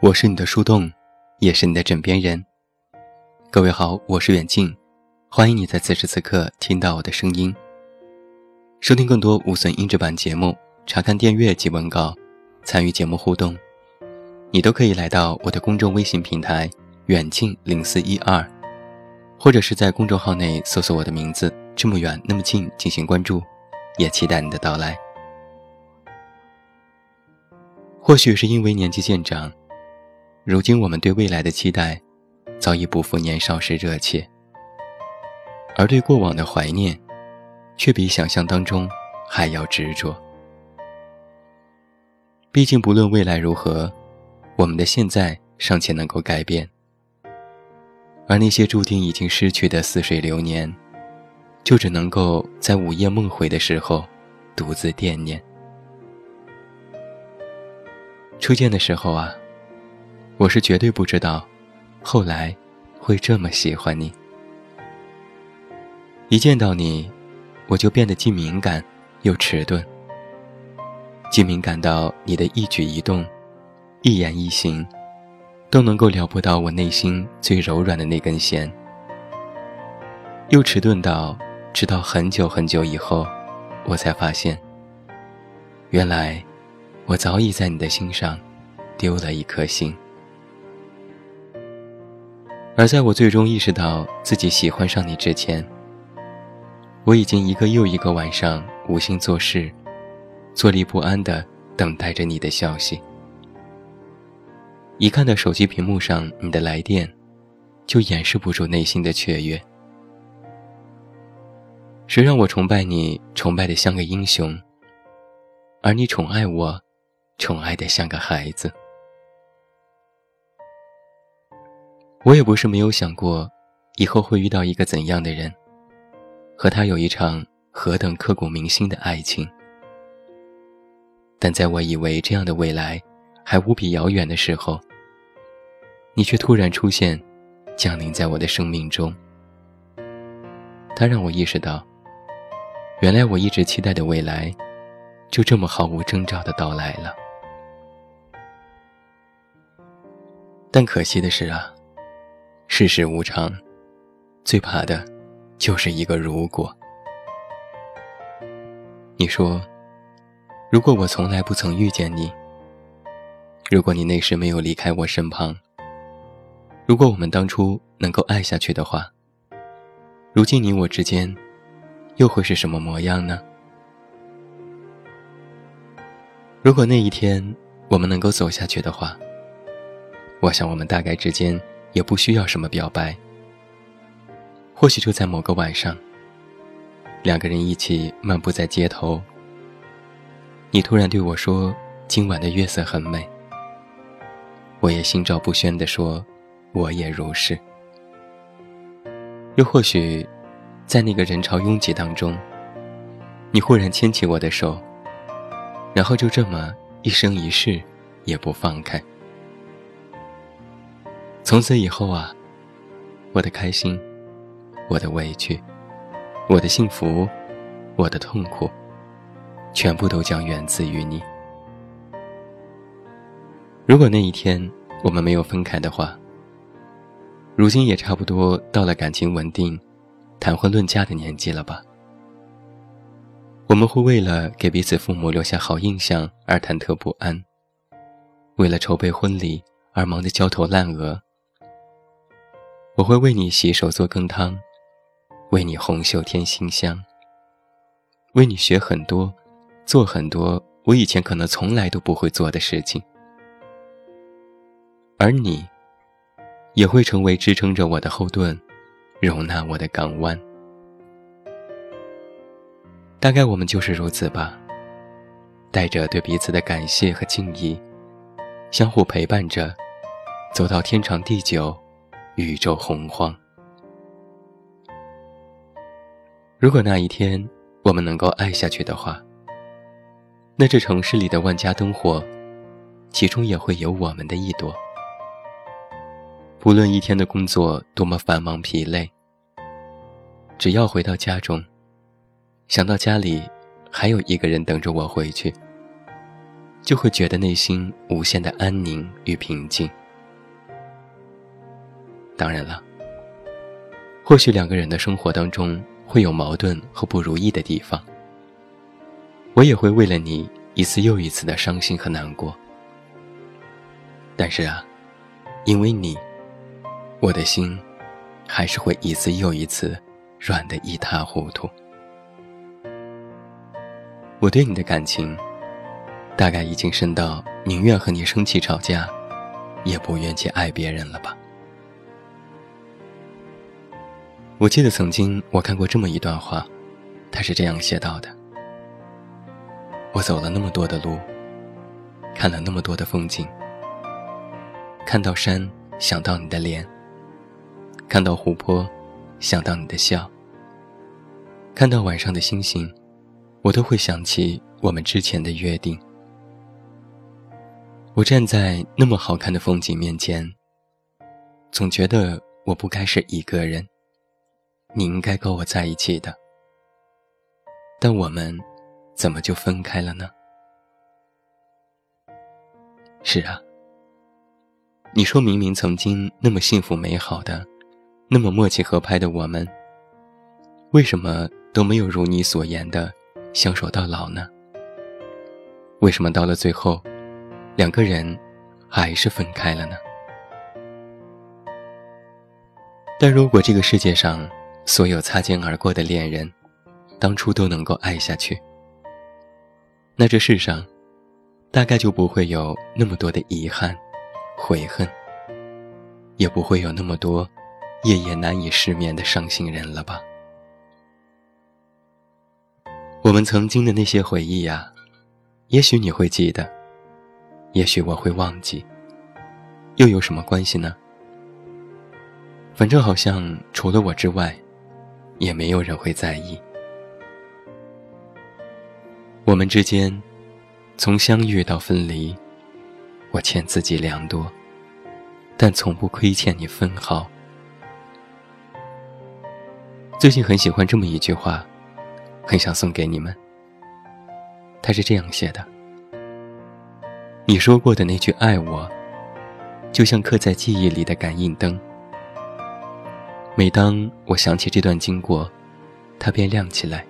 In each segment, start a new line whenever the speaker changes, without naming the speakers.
我是你的树洞，也是你的枕边人。各位好，我是远近，欢迎你在此时此刻听到我的声音。收听更多无损音质版节目，查看电阅及文稿，参与节目互动，你都可以来到我的公众微信平台远近零四一二，或者是在公众号内搜索我的名字这么远那么近进行关注，也期待你的到来。或许是因为年纪渐长。如今我们对未来的期待，早已不复年少时热切，而对过往的怀念，却比想象当中还要执着。毕竟，不论未来如何，我们的现在尚且能够改变，而那些注定已经失去的似水流年，就只能够在午夜梦回的时候，独自惦念。初见的时候啊。我是绝对不知道，后来会这么喜欢你。一见到你，我就变得既敏感又迟钝，既敏感到你的一举一动、一言一行，都能够撩拨到我内心最柔软的那根弦，又迟钝到直到很久很久以后，我才发现，原来我早已在你的心上丢了一颗心。而在我最终意识到自己喜欢上你之前，我已经一个又一个晚上无心做事，坐立不安地等待着你的消息。一看到手机屏幕上你的来电，就掩饰不住内心的雀跃。谁让我崇拜你，崇拜的像个英雄，而你宠爱我，宠爱的像个孩子。我也不是没有想过，以后会遇到一个怎样的人，和他有一场何等刻骨铭心的爱情。但在我以为这样的未来还无比遥远的时候，你却突然出现，降临在我的生命中。它让我意识到，原来我一直期待的未来，就这么毫无征兆的到来了。但可惜的是啊。世事无常，最怕的，就是一个如果。你说，如果我从来不曾遇见你，如果你那时没有离开我身旁，如果我们当初能够爱下去的话，如今你我之间，又会是什么模样呢？如果那一天我们能够走下去的话，我想我们大概之间。也不需要什么表白。或许就在某个晚上，两个人一起漫步在街头，你突然对我说：“今晚的月色很美。”我也心照不宣地说：“我也如是。”又或许，在那个人潮拥挤当中，你忽然牵起我的手，然后就这么一生一世也不放开。从此以后啊，我的开心，我的委屈，我的幸福，我的痛苦，全部都将源自于你。如果那一天我们没有分开的话，如今也差不多到了感情稳定、谈婚论嫁的年纪了吧？我们会为了给彼此父母留下好印象而忐忑不安，为了筹备婚礼而忙得焦头烂额。我会为你洗手做羹汤，为你红袖添馨香，为你学很多，做很多我以前可能从来都不会做的事情，而你，也会成为支撑着我的后盾，容纳我的港湾。大概我们就是如此吧，带着对彼此的感谢和敬意，相互陪伴着，走到天长地久。宇宙洪荒。如果那一天我们能够爱下去的话，那这城市里的万家灯火，其中也会有我们的一朵。不论一天的工作多么繁忙疲累，只要回到家中，想到家里还有一个人等着我回去，就会觉得内心无限的安宁与平静。当然了，或许两个人的生活当中会有矛盾和不如意的地方，我也会为了你一次又一次的伤心和难过。但是啊，因为你，我的心还是会一次又一次软得一塌糊涂。我对你的感情。大概已经深到宁愿和你生气吵架，也不愿去爱别人了吧？我记得曾经我看过这么一段话，他是这样写到的：我走了那么多的路，看了那么多的风景，看到山想到你的脸，看到湖泊想到你的笑，看到晚上的星星，我都会想起我们之前的约定。我站在那么好看的风景面前，总觉得我不该是一个人，你应该跟我在一起的。但我们怎么就分开了呢？是啊，你说明明曾经那么幸福美好的，那么默契合拍的我们，为什么都没有如你所言的相守到老呢？为什么到了最后？两个人还是分开了呢。但如果这个世界上所有擦肩而过的恋人，当初都能够爱下去，那这世上大概就不会有那么多的遗憾、悔恨，也不会有那么多夜夜难以失眠的伤心人了吧？我们曾经的那些回忆呀，也许你会记得。也许我会忘记，又有什么关系呢？反正好像除了我之外，也没有人会在意。我们之间，从相遇到分离，我欠自己良多，但从不亏欠你分毫。最近很喜欢这么一句话，很想送给你们。他是这样写的。你说过的那句“爱我”，就像刻在记忆里的感应灯。每当我想起这段经过，它便亮起来。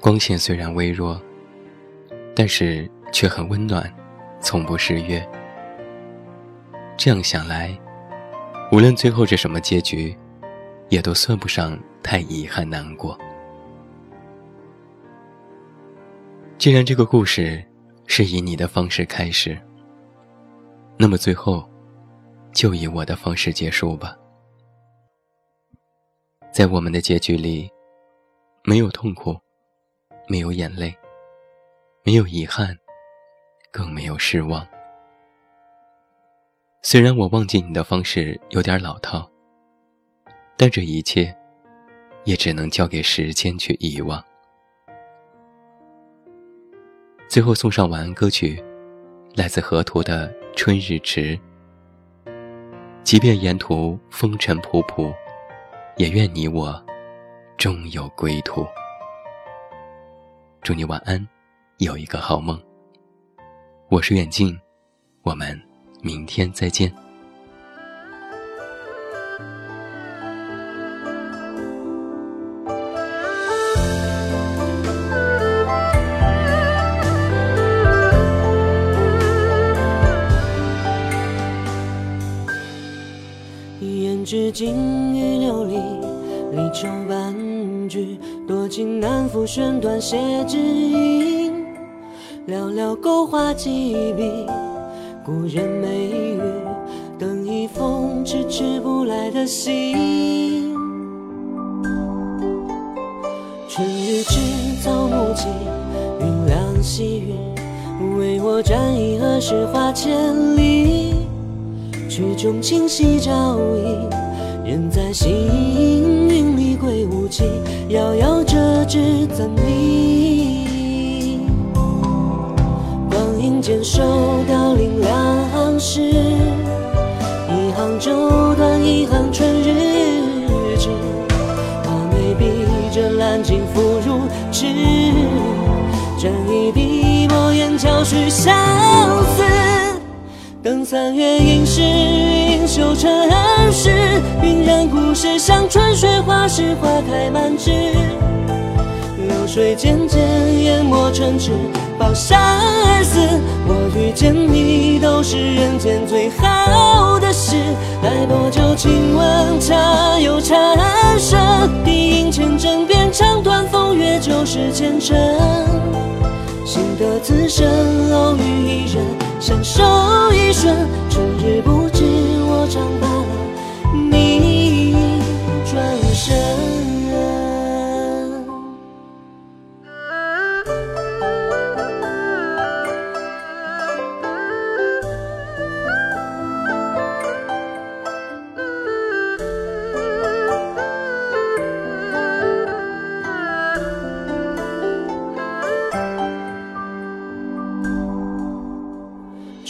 光线虽然微弱，但是却很温暖，从不失约。这样想来，无论最后是什么结局，也都算不上太遗憾难过。既然这个故事。是以你的方式开始，那么最后，就以我的方式结束吧。在我们的结局里，没有痛苦，没有眼泪，没有遗憾，更没有失望。虽然我忘记你的方式有点老套，但这一切，也只能交给时间去遗忘。最后送上晚安歌曲，来自河图的《春日迟》。即便沿途风尘仆仆，也愿你我终有归途。祝你晚安，有一个好梦。我是远近，我们明天再见。
至金玉流离，离愁半句，多情难复弦断写知音。寥寥勾画几笔，故人眉宇，等一封迟迟不来的信。春日迟，草木青，云凉细雨，为我沾衣何时花千里？曲中清溪照影，人在行云里归无期，遥遥折枝赠你？光阴渐瘦，凋零两行诗，一行舟断，一行春日迟。画眉笔着兰径付如纸，沾一笔墨砚桥。三月应是云秀尘世，晕染故事像春水花时花开满枝。流水渐渐淹没城池，抱山而死。我遇见你都是人间最好的事。待薄酒亲吻茶又缠身，低吟千针变肠断风月就是前尘。心得此生偶遇一人，相守一瞬，春日不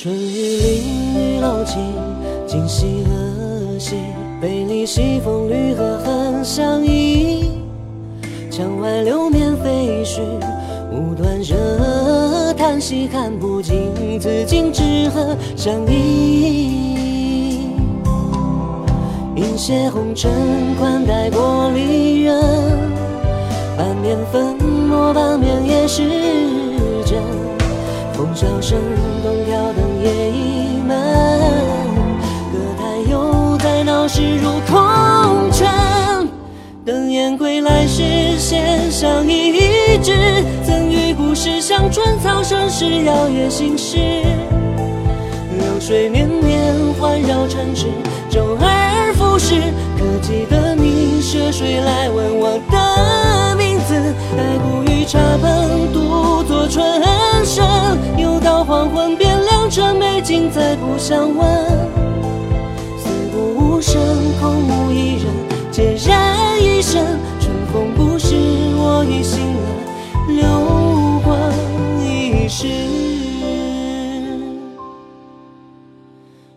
春雨淋雨楼晴，今夕何夕？北篱西风绿荷痕相依。墙外流年飞絮，无端惹叹息，看不尽此景只合相依？饮血红尘，款待过离人，半面粉墨，半面也是真。风萧声，来时，弦上一纸，赠予故事像春草生时摇曳心事。流水绵绵环绕城池，周而复始。可记得你涉水来问我的名字？待古雨茶盆，独坐春深。又到黄昏，变良辰美景再不相问。四顾无声，空无一人，孑然一身。易逝。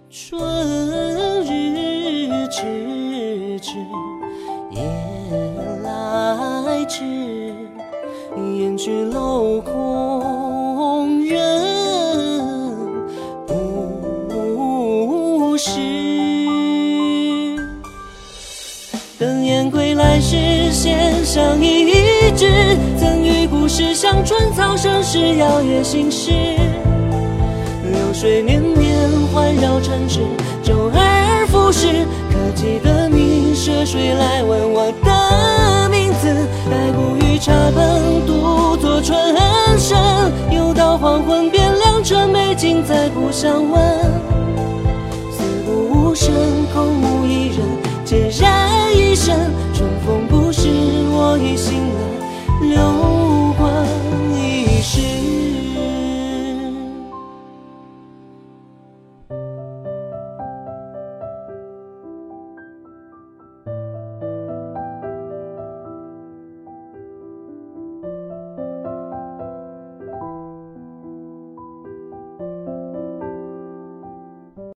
春日迟迟，夜来迟，燕去楼空人不识。等燕归来时，弦上一，是像春草生时摇曳心事，流水年年环绕城池，周而复始。可记得你涉水来问我的名字？白骨与茶灯独坐春深，又到黄昏，点亮这美景。再不相问，四顾无声，空无一人，孑然一身。